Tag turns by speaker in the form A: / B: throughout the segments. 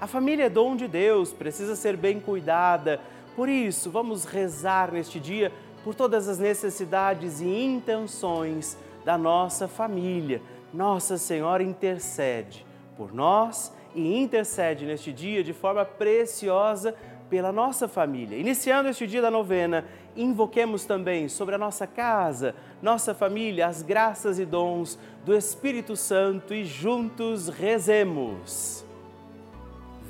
A: A família é dom de Deus, precisa ser bem cuidada. Por isso, vamos rezar neste dia por todas as necessidades e intenções da nossa família. Nossa Senhora intercede por nós e intercede neste dia de forma preciosa pela nossa família. Iniciando este dia da novena, invoquemos também sobre a nossa casa, nossa família, as graças e dons do Espírito Santo e juntos rezemos.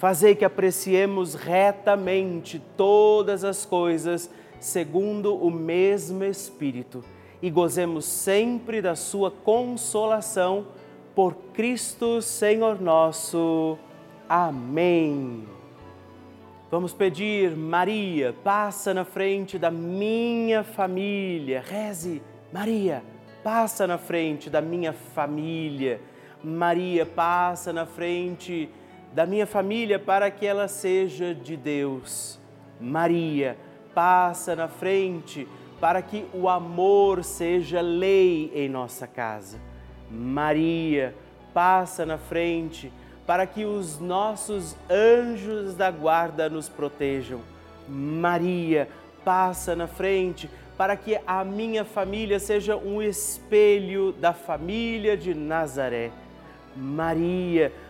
A: fazei que apreciemos retamente todas as coisas segundo o mesmo Espírito e gozemos sempre da sua consolação por Cristo Senhor nosso. Amém. Vamos pedir, Maria, passa na frente da minha família. Reze, Maria, passa na frente da minha família. Maria, passa na frente da minha família para que ela seja de Deus. Maria, passa na frente para que o amor seja lei em nossa casa. Maria, passa na frente para que os nossos anjos da guarda nos protejam. Maria, passa na frente para que a minha família seja um espelho da família de Nazaré. Maria, passa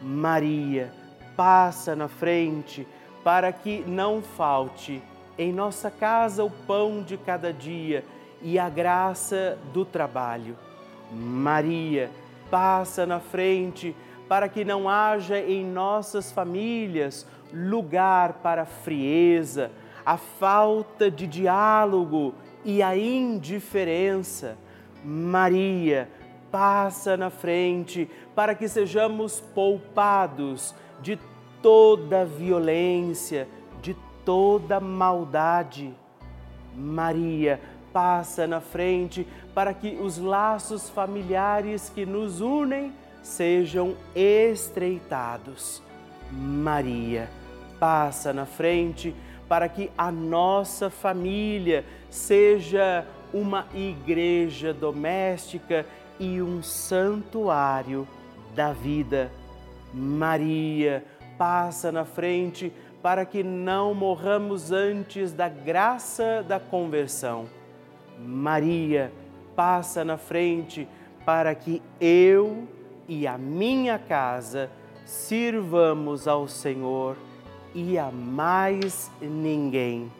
A: Maria, passa na frente para que não falte em nossa casa o pão de cada dia e a graça do trabalho. Maria, passa na frente para que não haja em nossas famílias lugar para a frieza, a falta de diálogo e a indiferença. Maria, passa na frente para que sejamos poupados de toda violência, de toda maldade. Maria, passa na frente para que os laços familiares que nos unem sejam estreitados. Maria, passa na frente para que a nossa família seja uma igreja doméstica e um santuário da vida. Maria, passa na frente para que não morramos antes da graça da conversão. Maria, passa na frente para que eu e a minha casa sirvamos ao Senhor e a mais ninguém.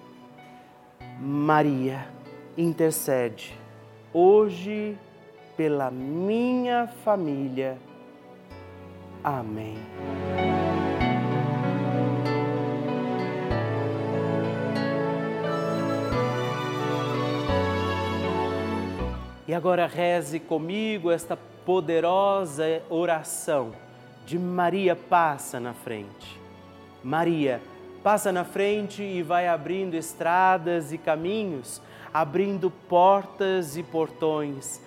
A: Maria, intercede hoje pela minha família. Amém. E agora reze comigo esta poderosa oração de Maria passa na frente. Maria passa na frente e vai abrindo estradas e caminhos, abrindo portas e portões,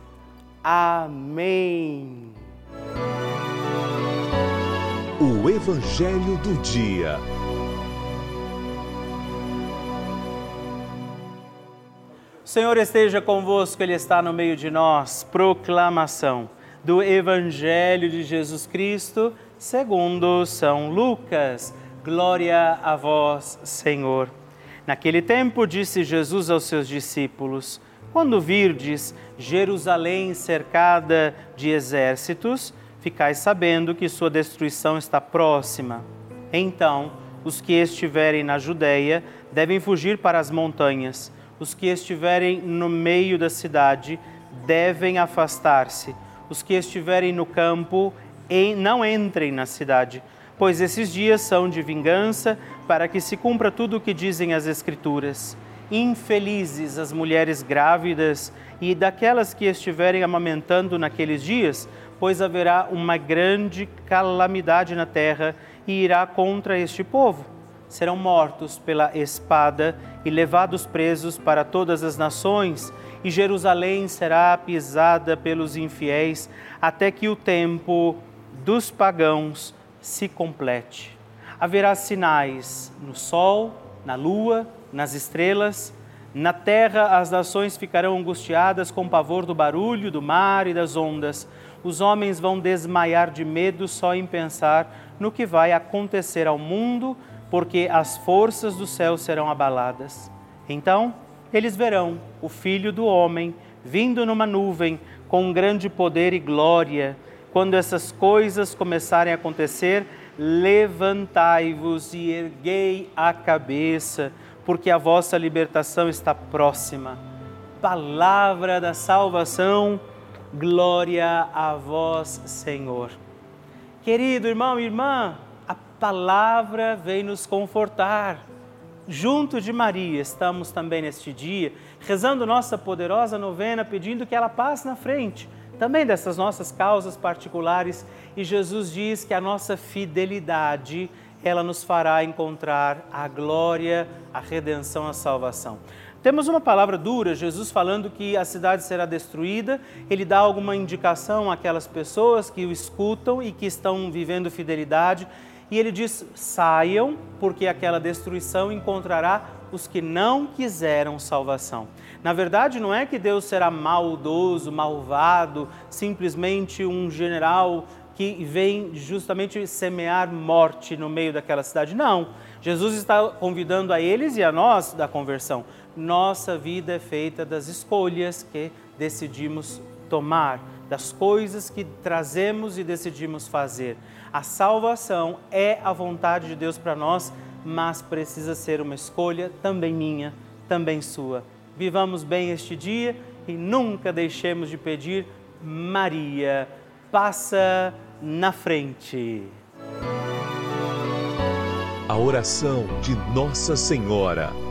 A: Amém.
B: O Evangelho do Dia.
A: Senhor esteja convosco, Ele está no meio de nós. Proclamação do Evangelho de Jesus Cristo, segundo São Lucas. Glória a vós, Senhor. Naquele tempo disse Jesus aos seus discípulos: Quando virdes Jerusalém cercada de exércitos, ficais sabendo que sua destruição está próxima. Então, os que estiverem na Judéia devem fugir para as montanhas os que estiverem no meio da cidade devem afastar-se. Os que estiverem no campo não entrem na cidade, pois esses dias são de vingança, para que se cumpra tudo o que dizem as Escrituras. Infelizes as mulheres grávidas e daquelas que estiverem amamentando naqueles dias, pois haverá uma grande calamidade na terra e irá contra este povo serão mortos pela espada e levados presos para todas as nações, e Jerusalém será pisada pelos infiéis até que o tempo dos pagãos se complete. Haverá sinais no sol, na lua, nas estrelas. Na terra as nações ficarão angustiadas com pavor do barulho do mar e das ondas. Os homens vão desmaiar de medo só em pensar no que vai acontecer ao mundo porque as forças do céu serão abaladas. Então eles verão o Filho do Homem vindo numa nuvem com grande poder e glória. Quando essas coisas começarem a acontecer, levantai-vos e erguei a cabeça, porque a vossa libertação está próxima. Palavra da salvação, Glória a vós, Senhor. Querido irmão e irmã, a palavra vem nos confortar. Junto de Maria, estamos também neste dia, rezando nossa poderosa novena, pedindo que ela passe na frente, também dessas nossas causas particulares. E Jesus diz que a nossa fidelidade, ela nos fará encontrar a glória, a redenção, a salvação. Temos uma palavra dura, Jesus falando que a cidade será destruída, ele dá alguma indicação àquelas pessoas que o escutam e que estão vivendo fidelidade, e ele diz: saiam, porque aquela destruição encontrará os que não quiseram salvação. Na verdade, não é que Deus será maldoso, malvado, simplesmente um general que vem justamente semear morte no meio daquela cidade. Não. Jesus está convidando a eles e a nós da conversão nossa vida é feita das escolhas que decidimos tomar, das coisas que trazemos e decidimos fazer. A salvação é a vontade de Deus para nós, mas precisa ser uma escolha também minha, também sua. Vivamos bem este dia e nunca deixemos de pedir, Maria, passa na frente.
B: A oração de Nossa Senhora.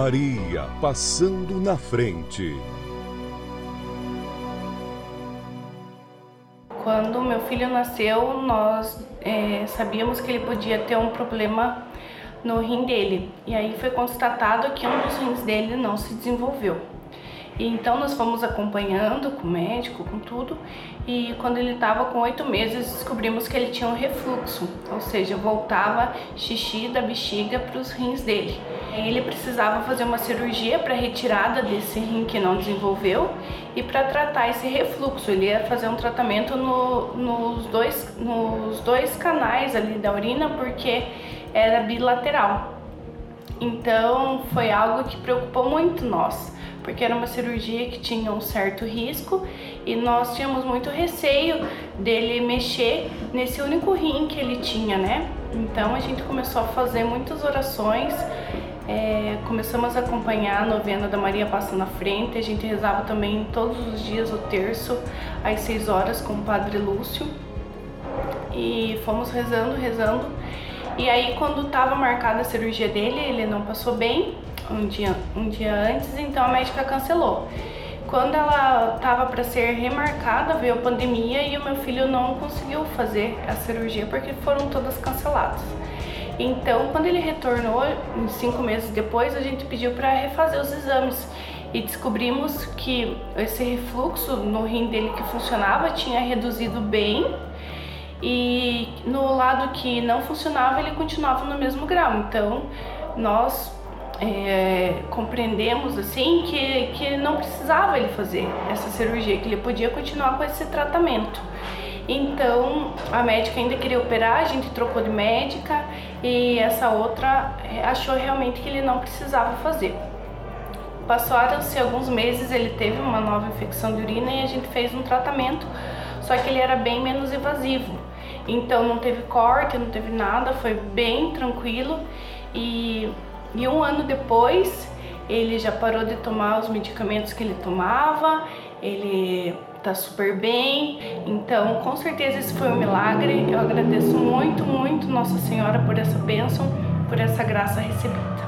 B: Maria passando na frente.
C: Quando meu filho nasceu, nós é, sabíamos que ele podia ter um problema no rim dele. E aí foi constatado que um dos rins dele não se desenvolveu. E então nós fomos acompanhando com o médico, com tudo, e quando ele estava com oito meses descobrimos que ele tinha um refluxo, ou seja, voltava xixi da bexiga para os rins dele. Ele precisava fazer uma cirurgia para retirada desse rim que não desenvolveu e para tratar esse refluxo. Ele ia fazer um tratamento no, nos, dois, nos dois canais ali da urina porque era bilateral. Então foi algo que preocupou muito nós porque era uma cirurgia que tinha um certo risco e nós tínhamos muito receio dele mexer nesse único rim que ele tinha, né? Então a gente começou a fazer muitas orações, é, começamos a acompanhar a novena da Maria Passa na Frente, a gente rezava também todos os dias o terço às 6 horas com o Padre Lúcio e fomos rezando, rezando. E aí quando estava marcada a cirurgia dele, ele não passou bem, um dia, um dia antes, então a médica cancelou. Quando ela estava para ser remarcada, veio a pandemia e o meu filho não conseguiu fazer a cirurgia porque foram todas canceladas. Então, quando ele retornou, cinco meses depois, a gente pediu para refazer os exames e descobrimos que esse refluxo no rim dele que funcionava tinha reduzido bem e no lado que não funcionava ele continuava no mesmo grau. Então, nós é, compreendemos assim que, que não precisava ele fazer essa cirurgia, que ele podia continuar com esse tratamento. Então a médica ainda queria operar, a gente trocou de médica e essa outra é, achou realmente que ele não precisava fazer. Passaram-se alguns meses, ele teve uma nova infecção de urina e a gente fez um tratamento, só que ele era bem menos invasivo. Então não teve corte, não teve nada, foi bem tranquilo e e um ano depois, ele já parou de tomar os medicamentos que ele tomava, ele tá super bem. Então, com certeza esse foi um milagre. Eu agradeço muito, muito Nossa Senhora por essa bênção, por essa graça recebida.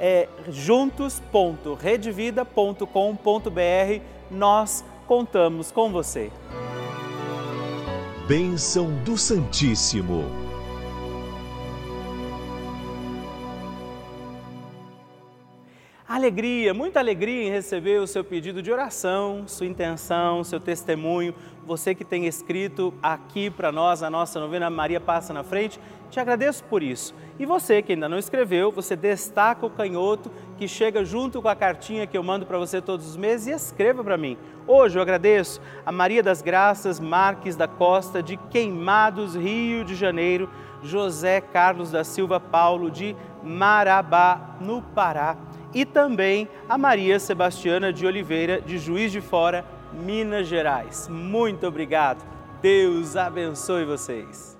A: é juntos.redvida.com.br. Nós contamos com você.
B: Bênção do Santíssimo.
A: Alegria, muita alegria em receber o seu pedido de oração, sua intenção, seu testemunho. Você que tem escrito aqui para nós, a nossa novena Maria Passa na Frente, te agradeço por isso. E você que ainda não escreveu, você destaca o canhoto que chega junto com a cartinha que eu mando para você todos os meses e escreva para mim. Hoje eu agradeço a Maria das Graças Marques da Costa de Queimados, Rio de Janeiro, José Carlos da Silva Paulo de Marabá, no Pará e também a Maria Sebastiana de Oliveira, de Juiz de Fora, Minas Gerais. Muito obrigado. Deus abençoe vocês.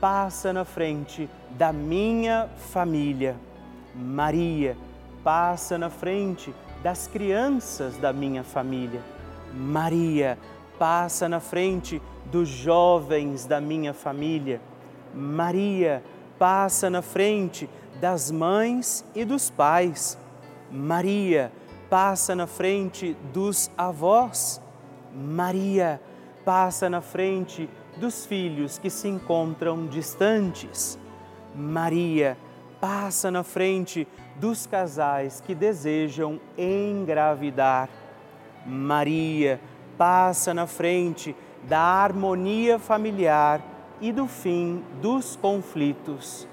A: passa na frente da minha família. Maria, passa na frente das crianças da minha família. Maria, passa na frente dos jovens da minha família. Maria, passa na frente das mães e dos pais. Maria, passa na frente dos avós. Maria passa na frente dos filhos que se encontram distantes. Maria passa na frente dos casais que desejam engravidar. Maria passa na frente da harmonia familiar e do fim dos conflitos.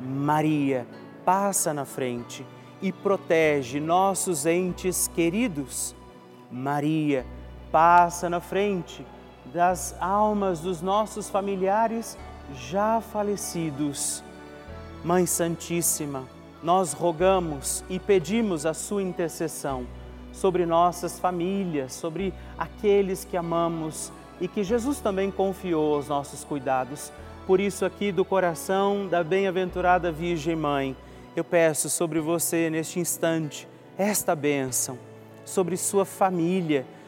A: Maria passa na frente e protege nossos entes queridos. Maria passa na frente das almas dos nossos familiares já falecidos. Mãe Santíssima, nós rogamos e pedimos a sua intercessão sobre nossas famílias, sobre aqueles que amamos e que Jesus também confiou aos nossos cuidados. Por isso, aqui do coração da bem-aventurada Virgem Mãe, eu peço sobre você neste instante esta bênção, sobre sua família,